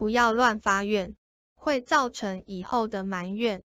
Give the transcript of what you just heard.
不要乱发愿会造成以后的埋怨。